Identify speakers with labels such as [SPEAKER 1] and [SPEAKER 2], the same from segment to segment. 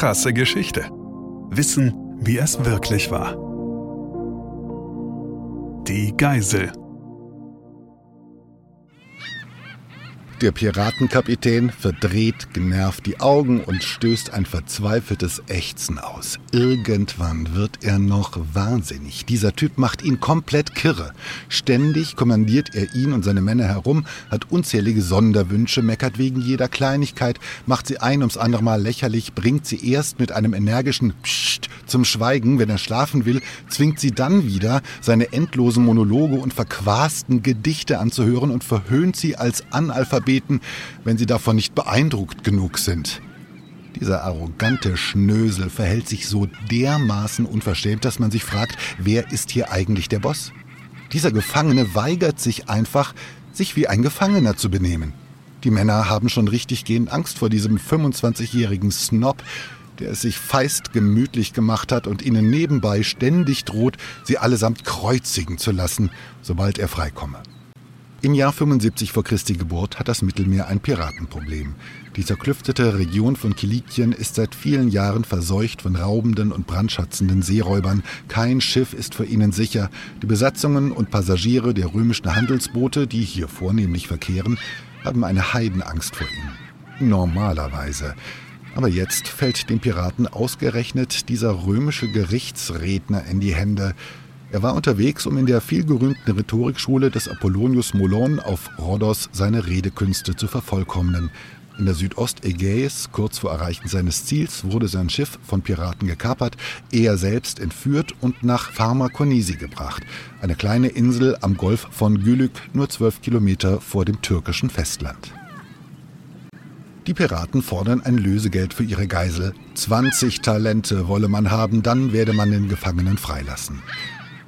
[SPEAKER 1] Krasse Geschichte. Wissen, wie es wirklich war. Die Geisel.
[SPEAKER 2] Der Piratenkapitän verdreht genervt die Augen und stößt ein verzweifeltes Ächzen aus. Irgendwann wird er noch wahnsinnig. Dieser Typ macht ihn komplett kirre. Ständig kommandiert er ihn und seine Männer herum, hat unzählige Sonderwünsche, meckert wegen jeder Kleinigkeit, macht sie ein ums andere Mal lächerlich, bringt sie erst mit einem energischen Psst zum Schweigen, wenn er schlafen will, zwingt sie dann wieder, seine endlosen Monologe und verquasten Gedichte anzuhören und verhöhnt sie als Analphabet beten, wenn sie davon nicht beeindruckt genug sind. Dieser arrogante Schnösel verhält sich so dermaßen unverschämt, dass man sich fragt, wer ist hier eigentlich der Boss? Dieser Gefangene weigert sich einfach, sich wie ein Gefangener zu benehmen. Die Männer haben schon richtig gehend Angst vor diesem 25-jährigen Snob, der es sich feist gemütlich gemacht hat und ihnen nebenbei ständig droht, sie allesamt kreuzigen zu lassen, sobald er freikomme. Im Jahr 75 vor Christi Geburt hat das Mittelmeer ein Piratenproblem. Die zerklüftete Region von Kilikien ist seit vielen Jahren verseucht von raubenden und brandschatzenden Seeräubern. Kein Schiff ist für ihnen sicher. Die Besatzungen und Passagiere der römischen Handelsboote, die hier vornehmlich verkehren, haben eine Heidenangst vor ihnen. Normalerweise. Aber jetzt fällt den Piraten ausgerechnet dieser römische Gerichtsredner in die Hände. Er war unterwegs, um in der vielgerühmten Rhetorikschule des Apollonius Molon auf Rhodos seine Redekünste zu vervollkommnen. In der Südostägäis, kurz vor Erreichen seines Ziels, wurde sein Schiff von Piraten gekapert, er selbst entführt und nach Pharmakonisi gebracht, eine kleine Insel am Golf von Gülük, nur zwölf Kilometer vor dem türkischen Festland. Die Piraten fordern ein Lösegeld für ihre Geisel. 20 Talente wolle man haben, dann werde man den Gefangenen freilassen.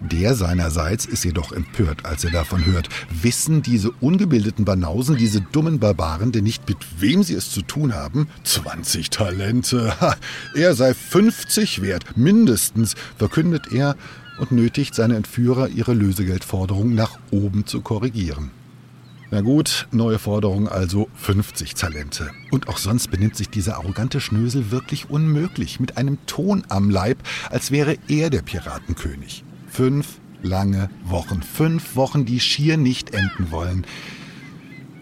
[SPEAKER 2] Der seinerseits ist jedoch empört, als er davon hört. Wissen diese ungebildeten Banausen, diese dummen Barbaren denn nicht, mit wem sie es zu tun haben? 20 Talente. Ha, er sei 50 wert, mindestens, verkündet er und nötigt seine Entführer, ihre Lösegeldforderung nach oben zu korrigieren. Na gut, neue Forderung also 50 Talente. Und auch sonst benimmt sich dieser arrogante Schnösel wirklich unmöglich, mit einem Ton am Leib, als wäre er der Piratenkönig. Fünf lange Wochen. Fünf Wochen, die schier nicht enden wollen.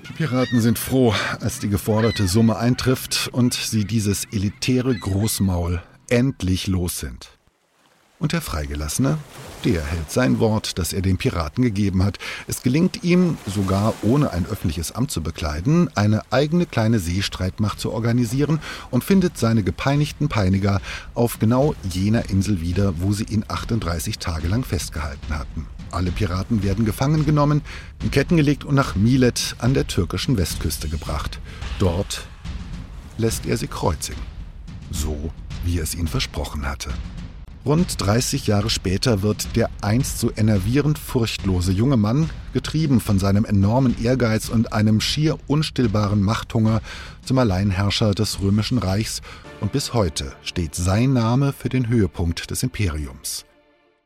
[SPEAKER 2] Die Piraten sind froh, als die geforderte Summe eintrifft und sie dieses elitäre Großmaul endlich los sind. Und der Freigelassene, der hält sein Wort, das er den Piraten gegeben hat. Es gelingt ihm, sogar ohne ein öffentliches Amt zu bekleiden, eine eigene kleine Seestreitmacht zu organisieren und findet seine gepeinigten Peiniger auf genau jener Insel wieder, wo sie ihn 38 Tage lang festgehalten hatten. Alle Piraten werden gefangen genommen, in Ketten gelegt und nach Milet an der türkischen Westküste gebracht. Dort lässt er sie kreuzigen. So, wie er es ihnen versprochen hatte. Rund 30 Jahre später wird der einst so enervierend furchtlose junge Mann, getrieben von seinem enormen Ehrgeiz und einem schier unstillbaren Machthunger, zum Alleinherrscher des römischen Reichs und bis heute steht sein Name für den Höhepunkt des Imperiums.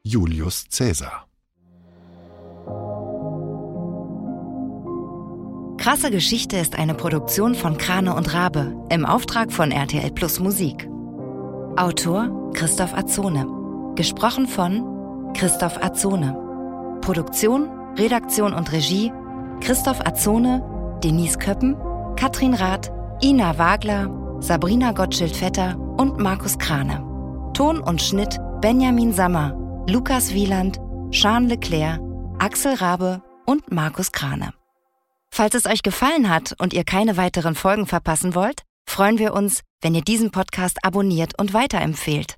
[SPEAKER 2] Julius Caesar.
[SPEAKER 3] Krasse Geschichte ist eine Produktion von Krane und Rabe im Auftrag von RTL Plus Musik. Autor Christoph Azone. Gesprochen von Christoph Azone. Produktion, Redaktion und Regie Christoph Azone, Denise Köppen, Katrin Rath, Ina Wagler, Sabrina Gottschild-Vetter und Markus Krane. Ton und Schnitt Benjamin Sammer, Lukas Wieland, Sean Leclerc, Axel Rabe und Markus Krane. Falls es euch gefallen hat und ihr keine weiteren Folgen verpassen wollt, freuen wir uns, wenn ihr diesen Podcast abonniert und weiterempfehlt.